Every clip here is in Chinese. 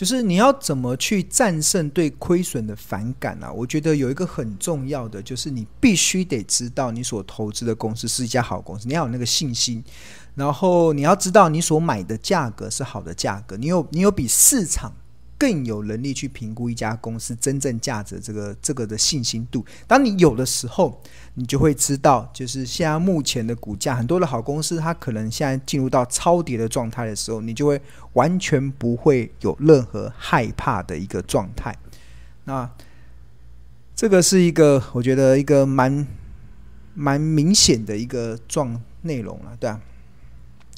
就是你要怎么去战胜对亏损的反感啊？我觉得有一个很重要的，就是你必须得知道你所投资的公司是一家好公司，你要有那个信心。然后你要知道你所买的价格是好的价格，你有你有比市场更有能力去评估一家公司真正价值这个这个的信心度。当你有的时候，你就会知道，就是现在目前的股价，很多的好公司它可能现在进入到超跌的状态的时候，你就会完全不会有任何害怕的一个状态。那这个是一个我觉得一个蛮蛮明显的一个状内容了，对啊。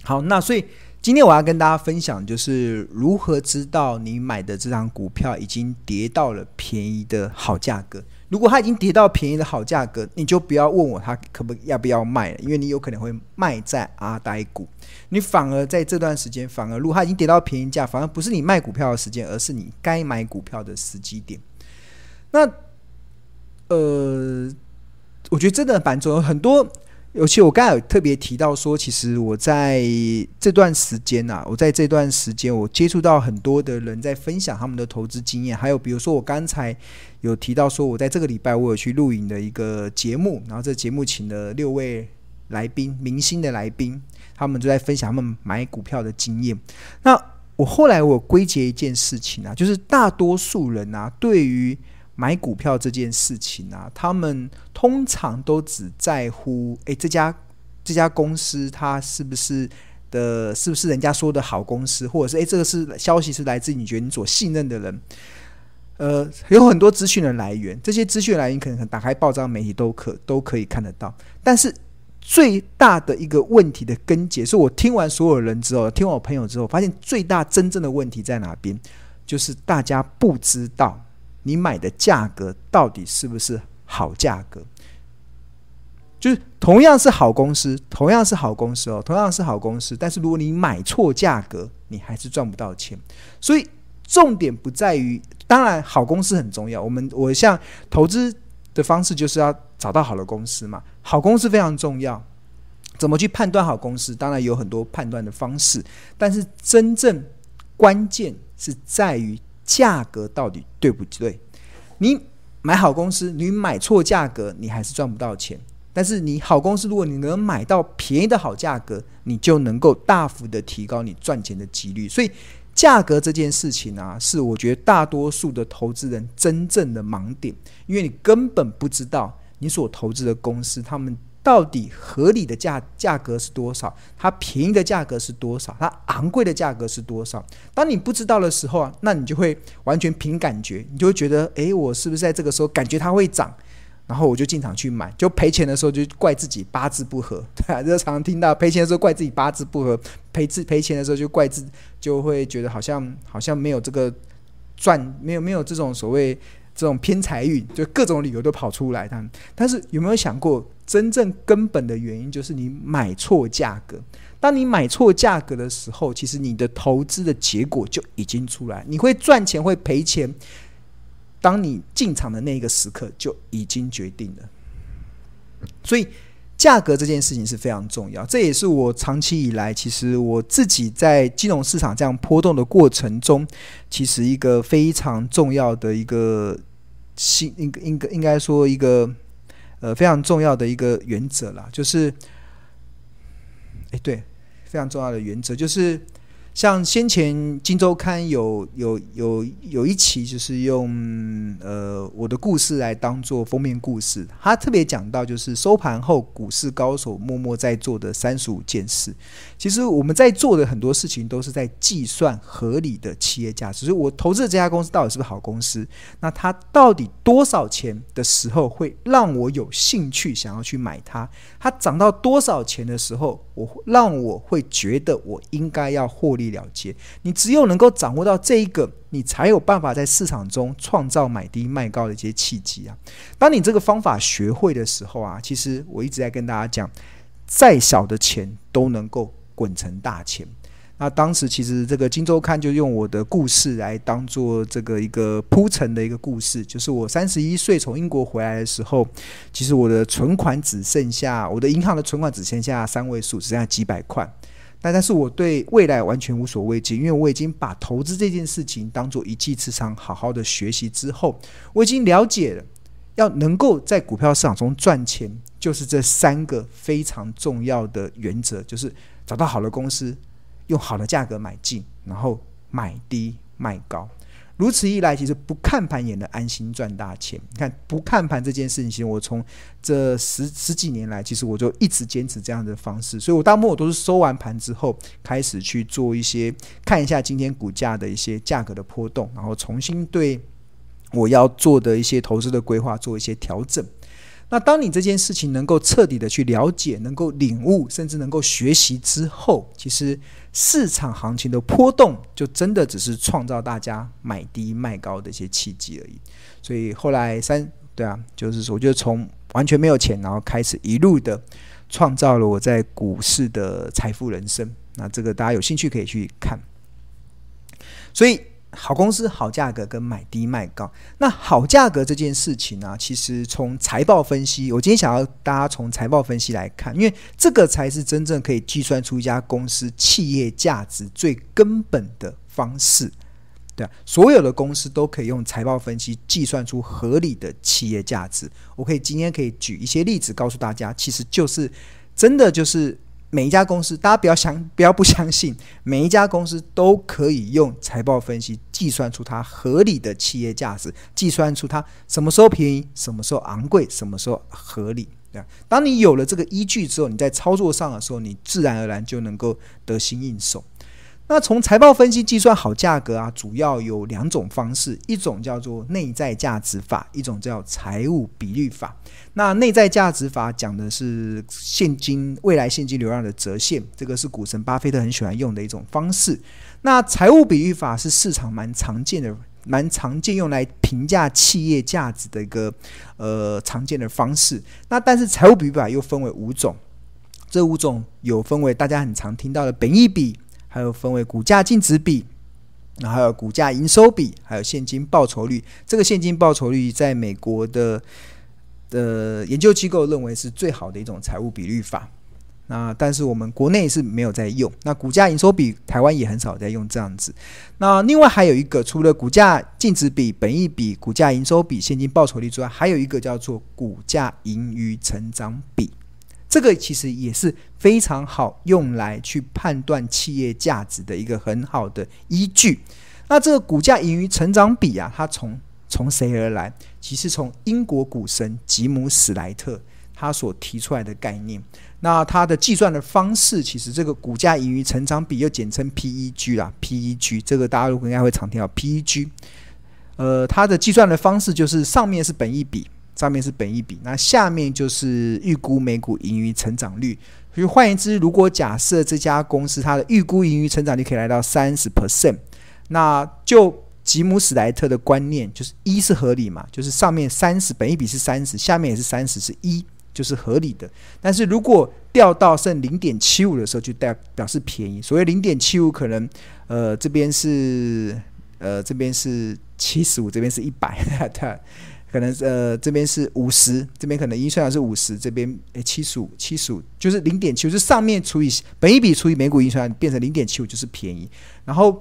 好，那所以今天我要跟大家分享，就是如何知道你买的这张股票已经跌到了便宜的好价格。如果它已经跌到便宜的好价格，你就不要问我它可不要不要卖了，因为你有可能会卖在阿呆股。你反而在这段时间，反而如果它已经跌到便宜价，反而不是你卖股票的时间，而是你该买股票的时机点。那呃，我觉得真的蛮重要，很多。尤其我刚才有特别提到说，其实我在这段时间呐，我在这段时间我接触到很多的人在分享他们的投资经验，还有比如说我刚才有提到说，我在这个礼拜我有去录影的一个节目，然后这节目请了六位来宾，明星的来宾，他们就在分享他们买股票的经验。那我后来我归结一件事情啊，就是大多数人啊，对于买股票这件事情啊，他们通常都只在乎，诶，这家这家公司它是不是的，是不是人家说的好公司，或者是诶，这个是消息是来自你觉得你所信任的人，呃，有很多资讯的来源，这些资讯来源可能打开报章媒体都可都可以看得到，但是最大的一个问题的根结，是我听完所有人之后，听完我朋友之后，发现最大真正的问题在哪边，就是大家不知道。你买的价格到底是不是好价格？就是同样是好公司，同样是好公司哦，同样是好公司，但是如果你买错价格，你还是赚不到钱。所以重点不在于，当然好公司很重要。我们我像投资的方式就是要找到好的公司嘛，好公司非常重要。怎么去判断好公司？当然有很多判断的方式，但是真正关键是在于。价格到底对不对？你买好公司，你买错价格，你还是赚不到钱。但是你好公司，如果你能买到便宜的好价格，你就能够大幅的提高你赚钱的几率。所以，价格这件事情啊，是我觉得大多数的投资人真正的盲点，因为你根本不知道你所投资的公司他们。到底合理的价价格是多少？它便宜的价格是多少？它昂贵的价格是多少？当你不知道的时候啊，那你就会完全凭感觉，你就会觉得，诶，我是不是在这个时候感觉它会涨，然后我就进场去买，就赔钱的时候就怪自己八字不合，对啊，就常常听到赔钱的时候怪自己八字不合，赔自赔钱的时候就怪自，就会觉得好像好像没有这个赚，没有没有这种所谓。这种偏财运，就各种理由都跑出来。但但是有没有想过，真正根本的原因就是你买错价格。当你买错价格的时候，其实你的投资的结果就已经出来。你会赚钱，会赔钱。当你进场的那一个时刻就已经决定了。所以。价格这件事情是非常重要，这也是我长期以来，其实我自己在金融市场这样波动的过程中，其实一个非常重要的一个新，应应该应该说一个呃非常重要的一个原则啦，就是，哎，对，非常重要的原则就是。像先前《金周刊》有有有有一期，就是用呃我的故事来当做封面故事。他特别讲到，就是收盘后股市高手默默在做的三十五件事。其实我们在做的很多事情，都是在计算合理的企业价值。就是我投资的这家公司到底是不是好公司？那它到底多少钱的时候会让我有兴趣想要去买它？它涨到多少钱的时候，我让我会觉得我应该要获利？了结，你只有能够掌握到这一个，你才有办法在市场中创造买低卖高的一些契机啊。当你这个方法学会的时候啊，其实我一直在跟大家讲，再小的钱都能够滚成大钱。那当时其实这个《金周刊》就用我的故事来当做这个一个铺陈的一个故事，就是我三十一岁从英国回来的时候，其实我的存款只剩下我的银行的存款只剩下三位数，只剩下几百块。但但是我对未来完全无所畏惧，因为我已经把投资这件事情当做一技之长，好好的学习之后，我已经了解了，要能够在股票市场中赚钱，就是这三个非常重要的原则，就是找到好的公司，用好的价格买进，然后买低卖高。如此一来，其实不看盘也能安心赚大钱。你看，不看盘这件事情，其实我从这十十几年来，其实我就一直坚持这样的方式。所以我大部分我都是收完盘之后，开始去做一些看一下今天股价的一些价格的波动，然后重新对我要做的一些投资的规划做一些调整。那当你这件事情能够彻底的去了解，能够领悟，甚至能够学习之后，其实市场行情的波动就真的只是创造大家买低卖高的一些契机而已。所以后来三对啊，就是说，我就从完全没有钱，然后开始一路的创造了我在股市的财富人生。那这个大家有兴趣可以去看。所以。好公司、好价格跟买低卖高。那好价格这件事情呢、其实从财报分析，我今天想要大家从财报分析来看，因为这个才是真正可以计算出一家公司企业价值最根本的方式。对，所有的公司都可以用财报分析计算出合理的企业价值。我可以今天可以举一些例子告诉大家，其实就是真的就是。每一家公司，大家不要相不要不相信，每一家公司都可以用财报分析计算出它合理的企业价值，计算出它什么时候便宜，什么时候昂贵，什么时候合理。对，当你有了这个依据之后，你在操作上的时候，你自然而然就能够得心应手。那从财报分析计算好价格啊，主要有两种方式，一种叫做内在价值法，一种叫财务比率法。那内在价值法讲的是现金未来现金流量的折现，这个是股神巴菲特很喜欢用的一种方式。那财务比率法是市场蛮常见的、蛮常见用来评价企业价值的一个呃常见的方式。那但是财务比率法又分为五种，这五种有分为大家很常听到的本益比。还有分为股价净值比，然后还有股价营收比，还有现金报酬率。这个现金报酬率在美国的的研究机构认为是最好的一种财务比率法。那但是我们国内是没有在用。那股价营收比，台湾也很少在用这样子。那另外还有一个，除了股价净值比、本益比、股价营收比、现金报酬率之外，还有一个叫做股价盈余成长比。这个其实也是非常好用来去判断企业价值的一个很好的依据。那这个股价盈余成长比啊，它从从谁而来？其实从英国股神吉姆史莱特他所提出来的概念。那它的计算的方式，其实这个股价盈余成长比又简称 PEG 啦，PEG 这个大家如果应该会常听到 PEG。呃，它的计算的方式就是上面是本益比。上面是本一比，那下面就是预估每股盈余成长率。所以换言之，如果假设这家公司它的预估盈余成长率可以来到三十 percent，那就吉姆史莱特的观念就是一是合理嘛，就是上面三十本一比是三十，下面也是三十，是一就是合理的。但是如果掉到剩零点七五的时候，就代表示便宜。所谓零点七五，可能呃这边是呃这边是七十五，这边是一百，对。可能呃这边是五十，这边可能预算是五十，这边诶七十五，七十五就是零点七五，就是上面除以本一笔除以每股预算变成零点七五就是便宜。然后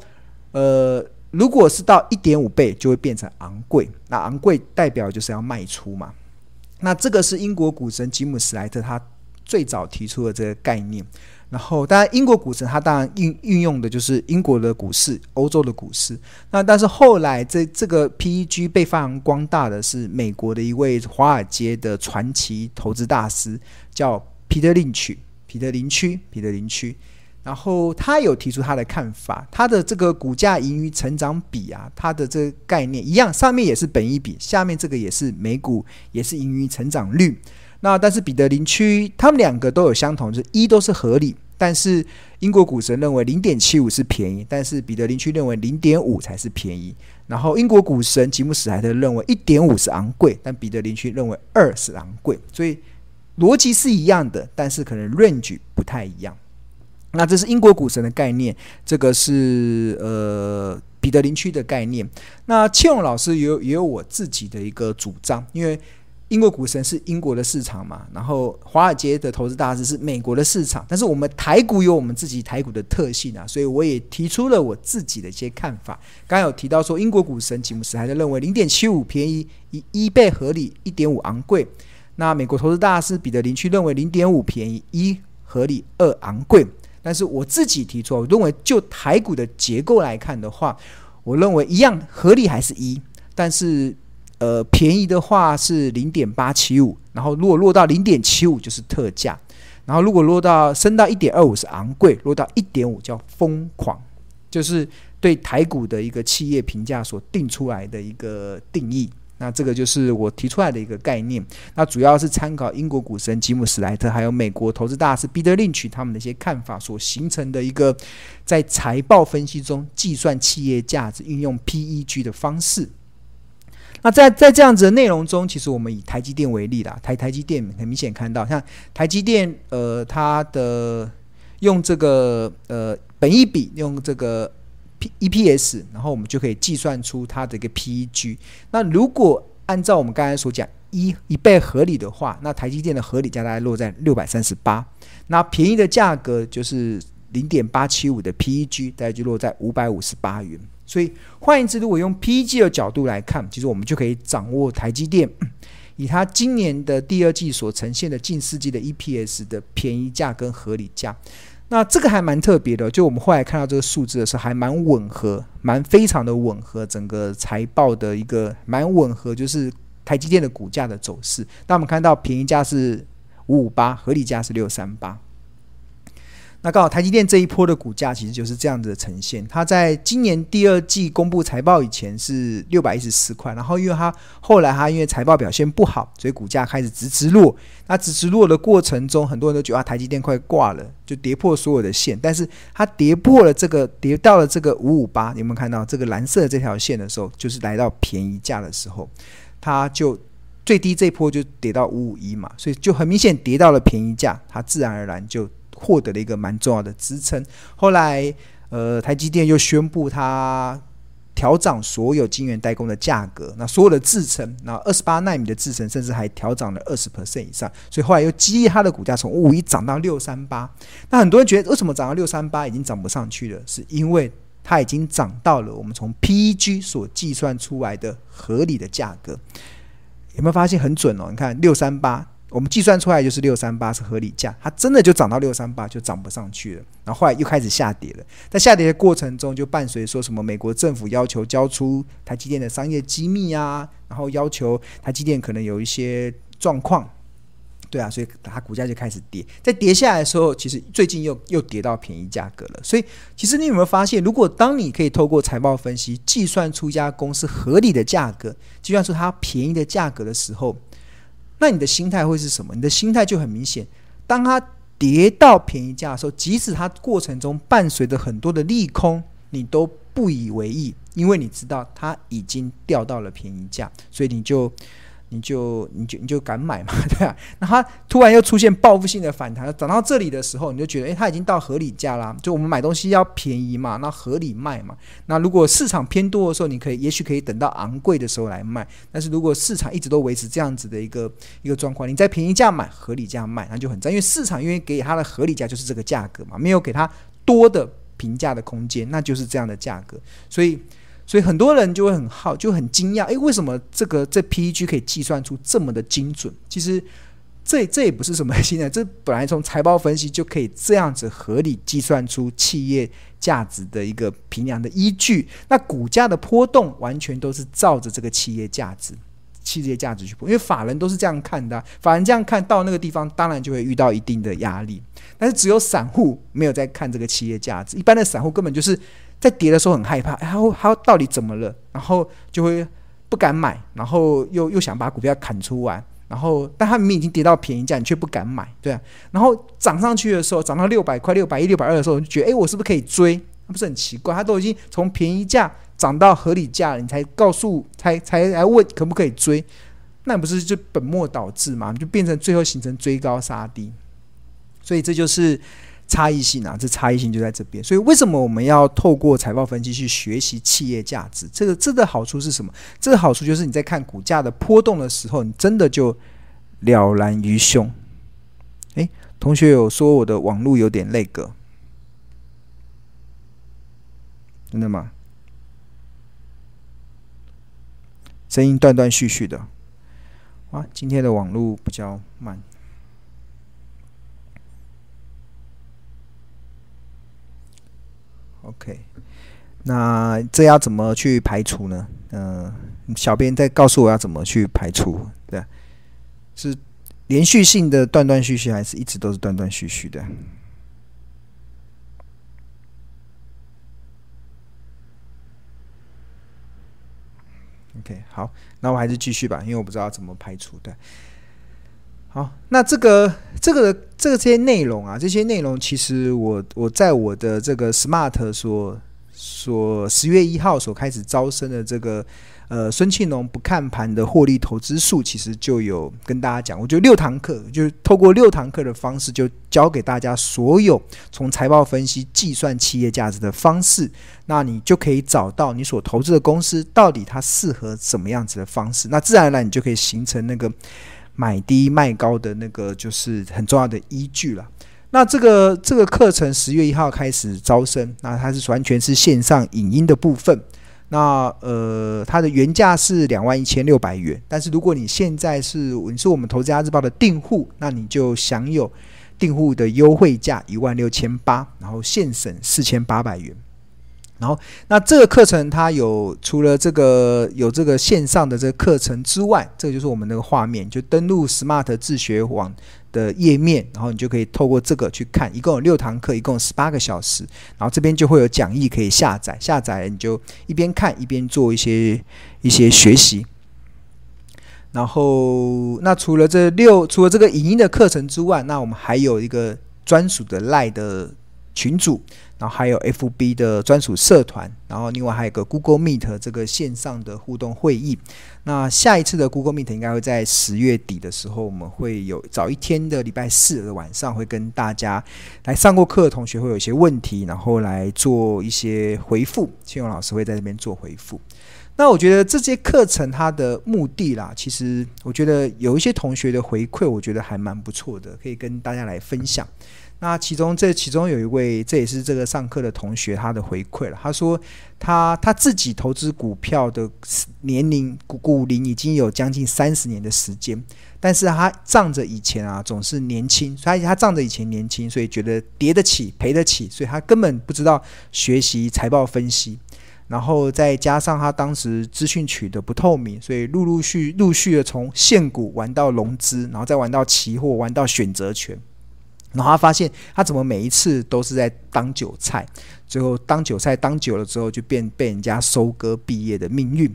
呃如果是到一点五倍就会变成昂贵，那昂贵代表就是要卖出嘛。那这个是英国股神吉姆史莱特他最早提出的这个概念。然后，当然，英国股神他当然运运用的就是英国的股市、欧洲的股市。那但是后来，这这个 PEG 被发扬光大的是美国的一位华尔街的传奇投资大师，叫彼得林区。彼得林区，彼得林区。然后他有提出他的看法，他的这个股价盈余成长比啊，他的这个概念一样，上面也是本一比，下面这个也是每股也是盈余成长率。那但是彼得林区他们两个都有相同，就是一都是合理，但是英国股神认为零点七五是便宜，但是彼得林区认为零点五才是便宜。然后英国股神吉姆史莱特认为一点五是昂贵，但彼得林区认为二是昂贵。所以逻辑是一样的，但是可能 range 不太一样。那这是英国股神的概念，这个是呃彼得林区的概念。那庆荣老师也有也有我自己的一个主张，因为。英国股神是英国的市场嘛，然后华尔街的投资大师是美国的市场，但是我们台股有我们自己台股的特性啊，所以我也提出了我自己的一些看法。刚刚有提到说，英国股神吉姆斯还在认为零点七五便宜，以一倍合理，一点五昂贵。那美国投资大师彼得林区认为零点五便宜，一合理，二昂贵。但是我自己提出，我认为就台股的结构来看的话，我认为一样合理还是一，但是。呃，便宜的话是零点八七五，然后如果落到零点七五就是特价，然后如果落到升到一点二五是昂贵，落到一点五叫疯狂，就是对台股的一个企业评价所定出来的一个定义。那这个就是我提出来的一个概念。那主要是参考英国股神吉姆史莱特，还有美国投资大师彼得林奇他们的一些看法所形成的一个在财报分析中计算企业价值运用 PEG 的方式。那在在这样子的内容中，其实我们以台积电为例啦，台台积电很明显看到，像台积电，呃，它的用这个呃本益比，用这个 P EPS，然后我们就可以计算出它的一个 PEG。那如果按照我们刚才所讲一一倍合理的话，那台积电的合理价大概落在六百三十八，那便宜的价格就是零点八七五的 PEG，大概就落在五百五十八元。所以换言之，如果用 PEG 的角度来看，其实我们就可以掌握台积电 以它今年的第二季所呈现的近四季的 EPS 的便宜价跟合理价。那这个还蛮特别的，就我们后来看到这个数字的时候，还蛮吻合，蛮非常的吻合整个财报的一个蛮吻合，就是台积电的股价的走势。那我们看到便宜价是五五八，合理价是六三八。那刚好台积电这一波的股价其实就是这样子的呈现。它在今年第二季公布财报以前是六百一十四块，然后因为它后来它因为财报表现不好，所以股价开始直直落。那直直落的过程中，很多人都觉得啊，台积电快挂了，就跌破所有的线。但是它跌破了这个，跌到了这个五五八，有没有看到这个蓝色的这条线的时候，就是来到便宜价的时候，它就最低这一波就跌到五五一嘛，所以就很明显跌到了便宜价，它自然而然就。获得了一个蛮重要的支撑。后来，呃，台积电又宣布它调涨所有晶圆代工的价格，那所有的制程，那二十八纳米的制程，甚至还调涨了二十 percent 以上。所以后来又激励它的股价从五一涨到六三八。那很多人觉得，为什么涨到六三八已经涨不上去了？是因为它已经涨到了我们从 PEG 所计算出来的合理的价格。有没有发现很准哦？你看六三八。我们计算出来就是六三八是合理价，它真的就涨到六三八就涨不上去了，然后后来又开始下跌了。在下跌的过程中，就伴随说什么美国政府要求交出台积电的商业机密啊，然后要求台积电可能有一些状况，对啊，所以它股价就开始跌。在跌下来的时候，其实最近又又跌到便宜价格了。所以其实你有没有发现，如果当你可以透过财报分析计算出一家公司合理的价格，计算出它便宜的价格的时候，那你的心态会是什么？你的心态就很明显，当它跌到便宜价的时候，即使它过程中伴随着很多的利空，你都不以为意，因为你知道它已经掉到了便宜价，所以你就。你就你就你就敢买嘛，对啊。那它突然又出现报复性的反弹，涨到这里的时候，你就觉得，诶，它已经到合理价啦。就我们买东西要便宜嘛，那合理卖嘛。那如果市场偏多的时候，你可以也许可以等到昂贵的时候来卖。但是如果市场一直都维持这样子的一个一个状况，你在便宜价买，合理价卖，那就很赞，因为市场愿意给它的合理价就是这个价格嘛，没有给它多的评价的空间，那就是这样的价格。所以。所以很多人就会很好，就很惊讶，诶，为什么这个这 PEG 可以计算出这么的精准？其实这这也不是什么 新的，这本来从财报分析就可以这样子合理计算出企业价值的一个平量的依据。那股价的波动完全都是照着这个企业价值、企业价值去，因为法人都是这样看的，法人这样看到那个地方，当然就会遇到一定的压力。但是只有散户没有在看这个企业价值，一般的散户根本就是。在跌的时候很害怕，然后他到底怎么了？然后就会不敢买，然后又又想把股票砍出来，然后但他明明已经跌到便宜价，你却不敢买，对啊。然后涨上去的时候，涨到六百块、六百一、六百二的时候，你就觉得，哎，我是不是可以追？那不是很奇怪？他都已经从便宜价涨到合理价了，你才告诉，才才来问可不可以追？那不是就本末倒置嘛？就变成最后形成追高杀低。所以这就是。差异性啊，这差异性就在这边。所以为什么我们要透过财报分析去学习企业价值？这个这个好处是什么？这个好处就是你在看股价的波动的时候，你真的就了然于胸。诶，同学有说我的网络有点那个，真的吗？声音断断续续的，哇，今天的网络比较慢。OK，那这要怎么去排除呢？嗯、小编再告诉我要怎么去排除，对，是连续性的断断续续，还是一直都是断断续续的？OK，好，那我还是继续吧，因为我不知道怎么排除的。好，那这个这个这个这些内容啊，这些内容其实我我在我的这个 Smart 所所十月一号所开始招生的这个。呃，孙庆龙不看盘的获利投资术，其实就有跟大家讲，我就六堂课就是透过六堂课的方式，就教给大家所有从财报分析计算企业价值的方式，那你就可以找到你所投资的公司到底它适合什么样子的方式，那自然而然你就可以形成那个买低卖高的那个就是很重要的依据了。那这个这个课程十月一号开始招生，那它是完全是线上影音的部分。那呃，它的原价是两万一千六百元，但是如果你现在是你是我们投资家日报的订户，那你就享有订户的优惠价一万六千八，然后现省四千八百元。然后，那这个课程它有除了这个有这个线上的这个课程之外，这个就是我们那个画面，就登录 Smart 自学网。的页面，然后你就可以透过这个去看，一共有六堂课，一共十八个小时，然后这边就会有讲义可以下载，下载你就一边看一边做一些一些学习。然后，那除了这六，除了这个影音的课程之外，那我们还有一个专属的 LINE 的群组。然后还有 FB 的专属社团，然后另外还有一个 Google Meet 这个线上的互动会议。那下一次的 Google Meet 应该会在十月底的时候，我们会有早一天的礼拜四的晚上，会跟大家来上过课的同学会有一些问题，然后来做一些回复。庆勇老师会在这边做回复。那我觉得这些课程它的目的啦，其实我觉得有一些同学的回馈，我觉得还蛮不错的，可以跟大家来分享。那其中，这其中有一位，这也是这个上课的同学，他的回馈了。他说他，他自己投资股票的年龄股股龄已经有将近三十年的时间，但是他仗着以前啊总是年轻，所以他仗着以前年轻，所以觉得跌得起赔得起，所以他根本不知道学习财报分析。然后再加上他当时资讯取得不透明，所以陆陆续陆续的从现股玩到融资，然后再玩到期货，玩到选择权。然后他发现，他怎么每一次都是在当韭菜，最后当韭菜当久了之后，就变被人家收割毕业的命运。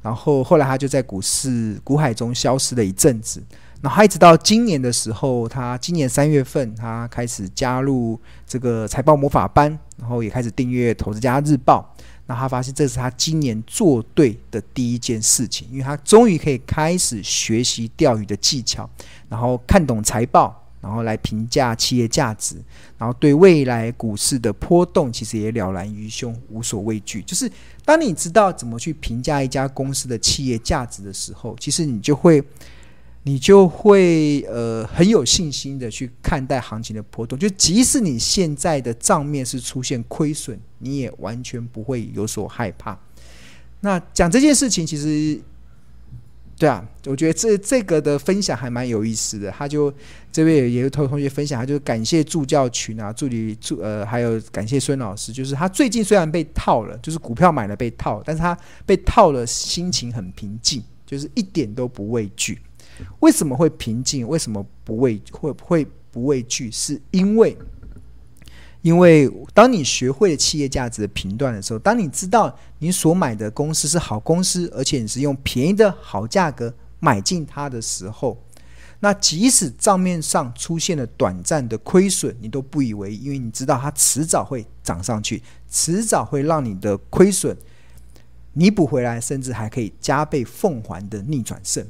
然后后来他就在股市股海中消失了一阵子。然后一直到今年的时候，他今年三月份，他开始加入这个财报魔法班，然后也开始订阅《投资家日报》。那他发现这是他今年做对的第一件事情，因为他终于可以开始学习钓鱼的技巧，然后看懂财报。然后来评价企业价值，然后对未来股市的波动，其实也了然于胸，无所畏惧。就是当你知道怎么去评价一家公司的企业价值的时候，其实你就会，你就会呃很有信心的去看待行情的波动。就即使你现在的账面是出现亏损，你也完全不会有所害怕。那讲这件事情，其实。对啊，我觉得这这个的分享还蛮有意思的。他就这边也有同同学分享，他就感谢助教群啊，助理助呃，还有感谢孙老师。就是他最近虽然被套了，就是股票买了被套，但是他被套了，心情很平静，就是一点都不畏惧。为什么会平静？为什么不畏会会不畏惧？是因为。因为当你学会了企业价值的评断的时候，当你知道你所买的公司是好公司，而且你是用便宜的好价格买进它的时候，那即使账面上出现了短暂的亏损，你都不以为意，因为你知道它迟早会涨上去，迟早会让你的亏损弥补回来，甚至还可以加倍奉还的逆转胜。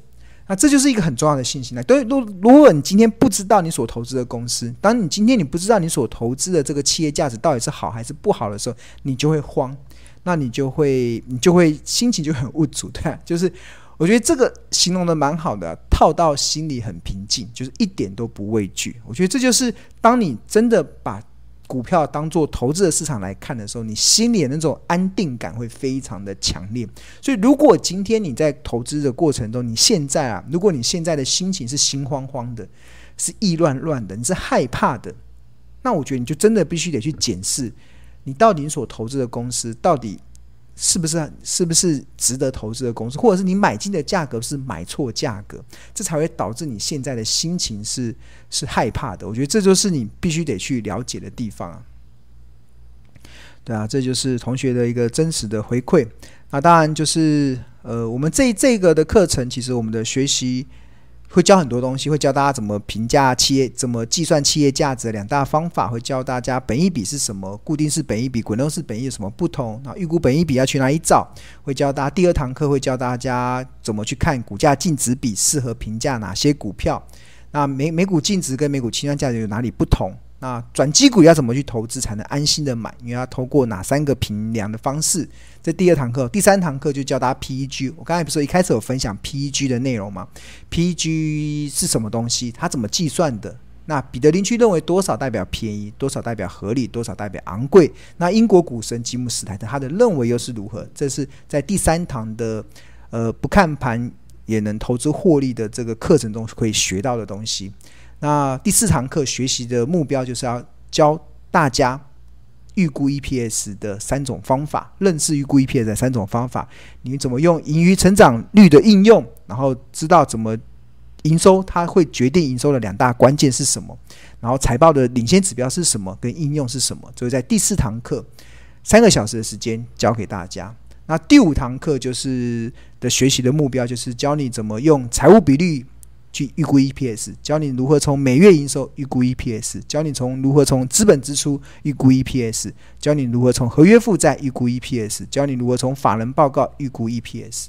那这就是一个很重要的信息。那对，如如果你今天不知道你所投资的公司，当你今天你不知道你所投资的这个企业价值到底是好还是不好的时候，你就会慌，那你就会你就会心情就很无助，对，就是我觉得这个形容的蛮好的，套到心里很平静，就是一点都不畏惧。我觉得这就是当你真的把。股票当做投资的市场来看的时候，你心里的那种安定感会非常的强烈。所以，如果今天你在投资的过程中，你现在啊，如果你现在的心情是心慌慌的，是意乱乱的，你是害怕的，那我觉得你就真的必须得去检视，你到底所投资的公司到底。是不是是不是值得投资的公司，或者是你买进的价格是买错价格，这才会导致你现在的心情是是害怕的。我觉得这就是你必须得去了解的地方啊。对啊，这就是同学的一个真实的回馈。那当然就是呃，我们这这个的课程，其实我们的学习。会教很多东西，会教大家怎么评价企业，怎么计算企业价值两大方法，会教大家本益比是什么，固定式本益比、滚动式本益有什么不同，那预估本益比要去哪里找？会教大家第二堂课会教大家怎么去看股价净值比，适合评价哪些股票。那每每股净值跟每股清算价值有哪里不同？那转机股要怎么去投资才能安心的买？你要透过哪三个评量的方式？这第二堂课，第三堂课就教大家 PEG。我刚才不是一开始有分享 PEG 的内容吗？PEG 是什么东西？它怎么计算的？那彼得林区认为多少代表便宜，多少代表合理，多少代表昂贵？那英国股神吉姆斯泰特他的认为又是如何？这是在第三堂的呃不看盘也能投资获利的这个课程中可以学到的东西。那第四堂课学习的目标就是要教大家预估 EPS 的三种方法，认识预估 EPS 的三种方法。你怎么用盈余成长率的应用，然后知道怎么营收，它会决定营收的两大关键是什么？然后财报的领先指标是什么？跟应用是什么？就在第四堂课三个小时的时间教给大家。那第五堂课就是的学习的目标就是教你怎么用财务比率。去预估 EPS，教你如何从每月营收预估 EPS，教你从如何从资本支出预估 EPS，教你如何从合约负债预估 EPS，教你如何从法人报告预估 EPS。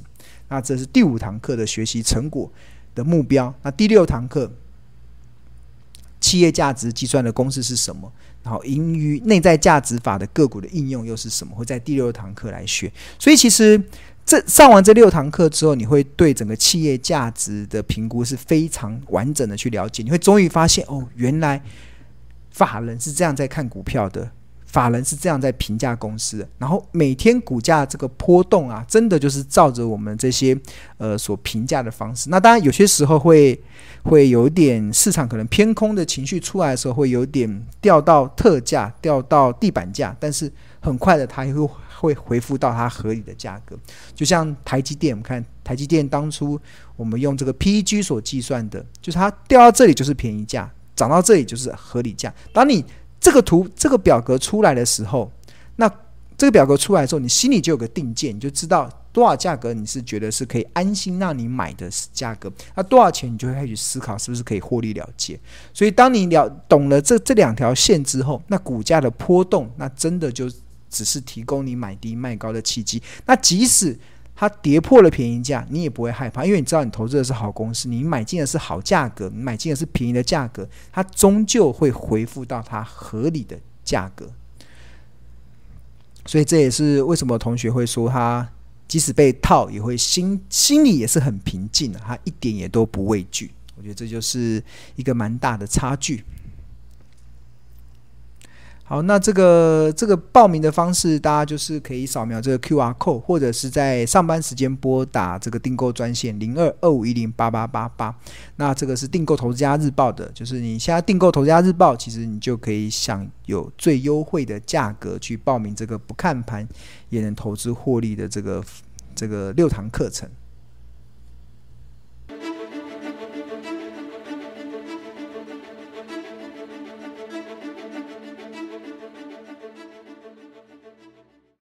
那这是第五堂课的学习成果的目标。那第六堂课，企业价值计算的公式是什么？然后盈余内在价值法的个股的应用又是什么？会在第六堂课来学。所以其实。这上完这六堂课之后，你会对整个企业价值的评估是非常完整的去了解。你会终于发现，哦，原来法人是这样在看股票的，法人是这样在评价公司的。然后每天股价这个波动啊，真的就是照着我们这些呃所评价的方式。那当然有些时候会会有点市场可能偏空的情绪出来的时候，会有点掉到特价，掉到地板价，但是很快的它又会。会恢复到它合理的价格，就像台积电，我们看台积电当初我们用这个 PEG 所计算的，就是它掉到这里就是便宜价，涨到这里就是合理价。当你这个图这个表格出来的时候，那这个表格出来之后，你心里就有个定见，你就知道多少价格你是觉得是可以安心让你买的价格，那多少钱你就会开始思考是不是可以获利了结。所以当你了懂了这这两条线之后，那股价的波动，那真的就。只是提供你买低卖高的契机。那即使它跌破了便宜价，你也不会害怕，因为你知道你投资的是好公司，你买进的是好价格，你买进的是便宜的价格，它终究会恢复到它合理的价格。所以这也是为什么同学会说他即使被套，也会心心里也是很平静的，他一点也都不畏惧。我觉得这就是一个蛮大的差距。好，那这个这个报名的方式，大家就是可以扫描这个 QR code，或者是在上班时间拨打这个订购专线零二二五一零八八八八。那这个是订购《投资家日报》的，就是你现在订购《投资家日报》，其实你就可以享有最优惠的价格去报名这个不看盘也能投资获利的这个这个六堂课程。